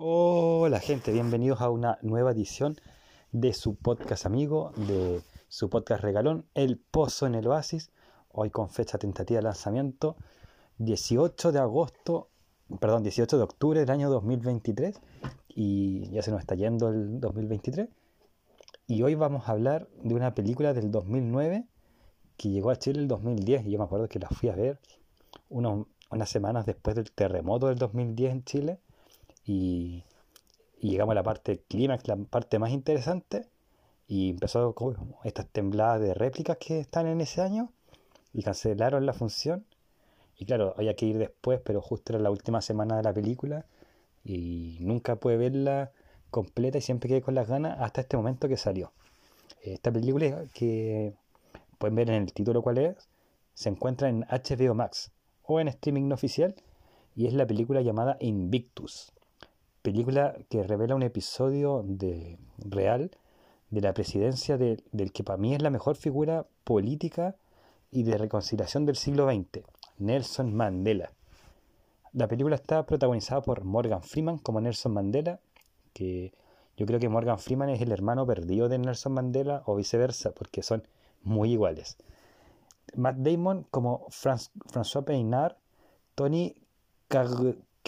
Hola gente, bienvenidos a una nueva edición de su podcast amigo, de su podcast regalón, El Pozo en el Oasis, hoy con fecha tentativa de lanzamiento, 18 de agosto, perdón, 18 de octubre del año 2023, y ya se nos está yendo el 2023, y hoy vamos a hablar de una película del 2009 que llegó a Chile el 2010, y yo me acuerdo que la fui a ver unas semanas después del terremoto del 2010 en Chile, y, llegamos a la parte clímax, la parte más interesante, y empezó con estas tembladas de réplicas que están en ese año, y cancelaron la función. Y claro, había que ir después, pero justo era la última semana de la película, y nunca pude verla completa y siempre quedé con las ganas hasta este momento que salió. Esta película que pueden ver en el título cuál es, se encuentra en HBO Max o en streaming oficial y es la película llamada Invictus película que revela un episodio de, real de la presidencia del que para mí es la mejor figura política y de reconciliación del siglo XX, Nelson Mandela. La película está protagonizada por Morgan Freeman como Nelson Mandela, que yo creo que Morgan Freeman es el hermano perdido de Nelson Mandela o viceversa, porque son muy iguales. Matt Damon como François Peinard, Tony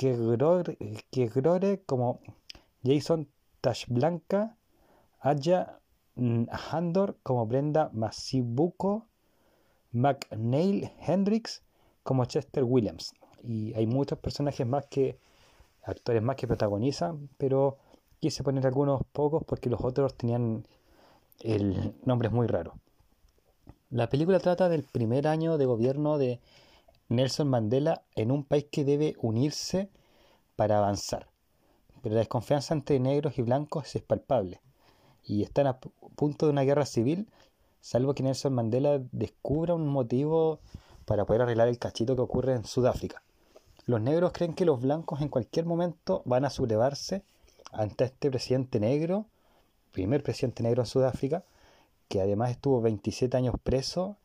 que Grore como Jason Tashblanca, Aya Handor como Brenda Masibuco, McNeil Hendricks como Chester Williams. Y hay muchos personajes más que, actores más que protagonizan, pero quise poner algunos pocos porque los otros tenían el nombre muy raro. La película trata del primer año de gobierno de Nelson Mandela en un país que debe unirse para avanzar. Pero la desconfianza entre negros y blancos es palpable y están a punto de una guerra civil, salvo que Nelson Mandela descubra un motivo para poder arreglar el cachito que ocurre en Sudáfrica. Los negros creen que los blancos en cualquier momento van a sublevarse ante este presidente negro, primer presidente negro en Sudáfrica, que además estuvo 27 años preso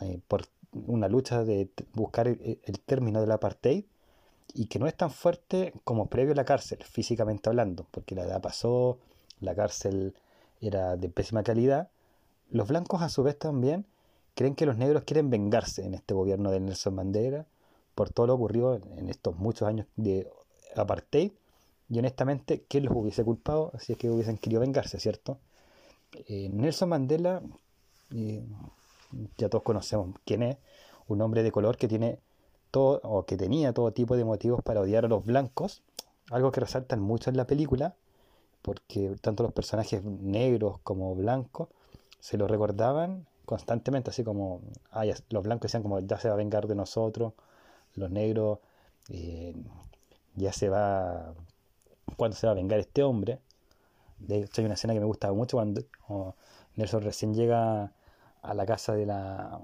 eh, por una lucha de buscar el, término del apartheid y que no es tan fuerte como previo a la cárcel, físicamente hablando, porque la edad pasó, la cárcel era de pésima calidad. Los blancos a su vez también creen que los negros quieren vengarse en este gobierno de Nelson Mandela por todo lo ocurrido en estos muchos años de apartheid y honestamente, ¿quién los hubiese culpado si es que hubiesen querido vengarse, cierto? Eh, Nelson Mandela eh, ya todos conocemos quién es, un hombre de color que tiene todo, o que tenía todo tipo de motivos para odiar a los blancos, algo que resaltan mucho en la película, porque tanto los personajes negros como blancos se lo recordaban constantemente, así como los blancos decían como ya se va a vengar de nosotros, los negros eh, ya se va, ¿cuándo se va a vengar este hombre? De hecho hay una escena que me gusta mucho cuando Nelson recién llega a la casa de la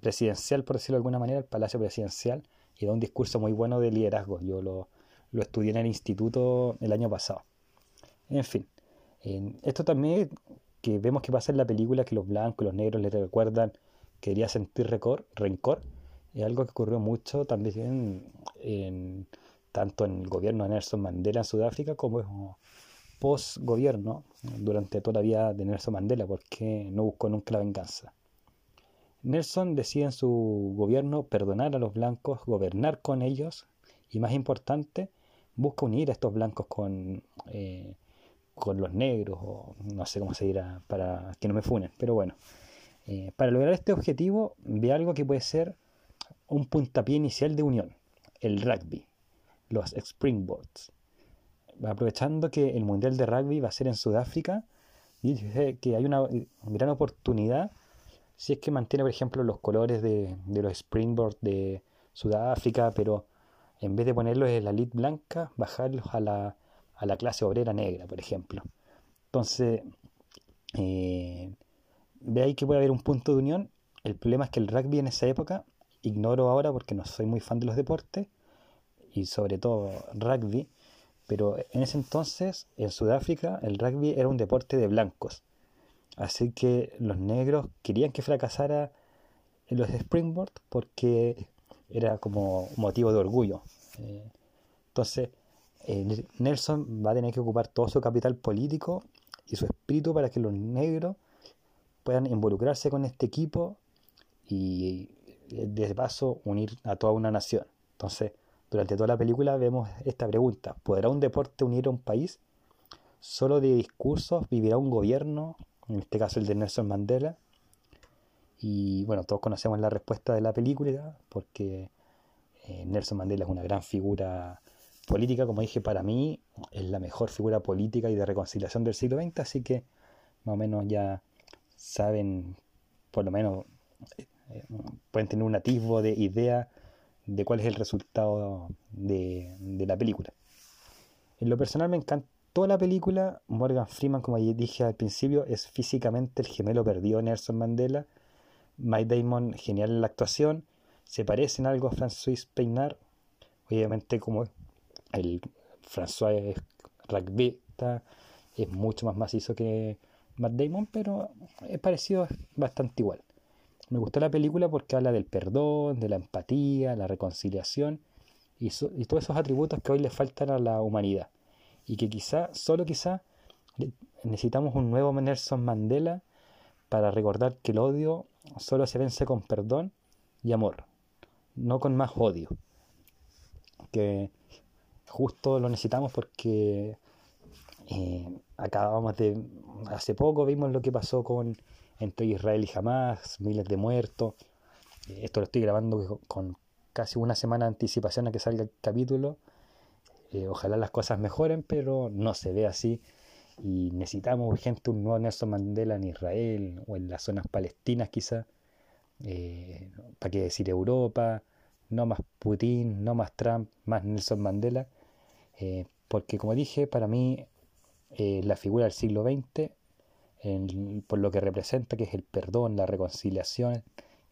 presidencial, por decirlo de alguna manera, el palacio presidencial, y da un discurso muy bueno de liderazgo. Yo lo, lo estudié en el instituto el año pasado. En fin, esto también que vemos que pasa en la película, que los blancos y los negros le recuerdan que quería sentir rencor, es algo que ocurrió mucho también en, tanto en el gobierno de Nelson Mandela en Sudáfrica como post-gobierno durante toda la vida de Nelson Mandela, porque no buscó nunca la venganza. Nelson decide en su gobierno perdonar a los blancos, gobernar con ellos y, más importante, busca unir a estos blancos con, eh, con los negros, o no sé cómo se dirá para que no me funen, pero bueno. Eh, para lograr este objetivo, ve algo que puede ser un puntapié inicial de unión, el rugby, los springboards aprovechando que el Mundial de Rugby va a ser en Sudáfrica, y dice que hay una gran oportunidad si es que mantiene, por ejemplo, los colores de, los springboard de Sudáfrica, pero en vez de ponerlos en la lid blanca, bajarlos a la, a la clase obrera negra, por ejemplo. Entonces, eh, ve ahí que puede haber un punto de unión. El problema es que el rugby en esa época, ignoro ahora porque no soy muy fan de los deportes, y sobre todo rugby, pero en ese entonces, en Sudáfrica, el rugby era un deporte de blancos. Así que los negros querían que fracasara en los springboard porque era como motivo de orgullo. Eh, entonces, eh, Nelson va a tener que ocupar todo su capital político y su espíritu para que los negros puedan involucrarse con este equipo y de paso unir a toda una nación. Entonces, durante toda la película vemos esta pregunta, ¿podrá un deporte unir a un país? ¿Solo de discursos vivirá un gobierno? En este caso el de Nelson Mandela. Y bueno, todos conocemos la respuesta de la película porque eh, Nelson Mandela es una gran figura política, como dije, para mí es la mejor figura política y de reconciliación del siglo XX, así que más o menos ya saben, por lo menos eh, pueden tener un atisbo de idea de cuál es el resultado de, de la película. En lo personal me encantó la película, Morgan Freeman, como dije al principio, es físicamente el gemelo perdido de Nelson Mandela, Mike Damon genial en la actuación, se parece en algo a François Peinar, obviamente como el François es rugbyista, es mucho más macizo que Matt Damon, pero es parecido bastante igual. Me gustó la película porque habla del perdón, de la empatía, la reconciliación y, todos esos atributos que hoy le faltan a la humanidad. Y que quizá, solo quizá, necesitamos un nuevo Nelson Mandela para recordar que el odio solo se vence con perdón y amor, no con más odio. Que justo lo necesitamos porque eh, acabamos de, hace poco vimos lo que pasó con entre Israel y Hamas, miles de muertos. Eh, esto lo estoy grabando con casi una semana de anticipación a que salga el capítulo. Eh, ojalá las cosas mejoren, pero no se ve así. Y necesitamos urgente un nuevo Nelson Mandela en Israel o en las zonas palestinas quizá. ¿Para qué decir Europa? No más Putin, no más Trump, más Nelson Mandela. Eh, porque como dije, para mí eh, la figura del siglo XX, por lo que representa, que es el perdón, la reconciliación,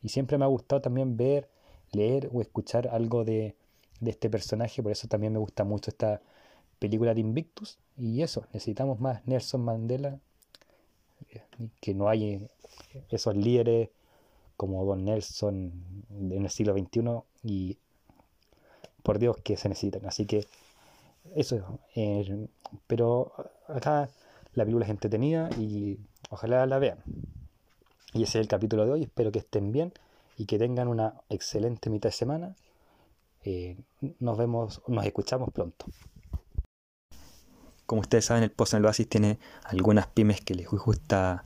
y siempre me ha gustado también ver, leer o escuchar algo de, este personaje, por eso también me gusta mucho esta película de Invictus, y eso, necesitamos más Nelson Mandela, que no hay esos líderes como Don Nelson en el siglo XXI, y por Dios que se necesitan, así que eso, eh, pero acá la película es entretenida y ojalá la vean. Y ese es el capítulo de hoy, espero que estén bien y que tengan una excelente mitad de semana. Eh, nos vemos, nos escuchamos pronto. Como ustedes saben, el Post en el Oasis tiene algunas pymes que les gusta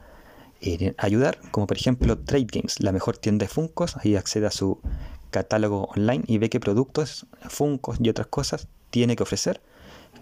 eh, ayudar, como por ejemplo Trade Games, la mejor tienda de Funcos. Ahí accede a su catálogo online y ve qué productos, Funcos y otras cosas tiene que ofrecer.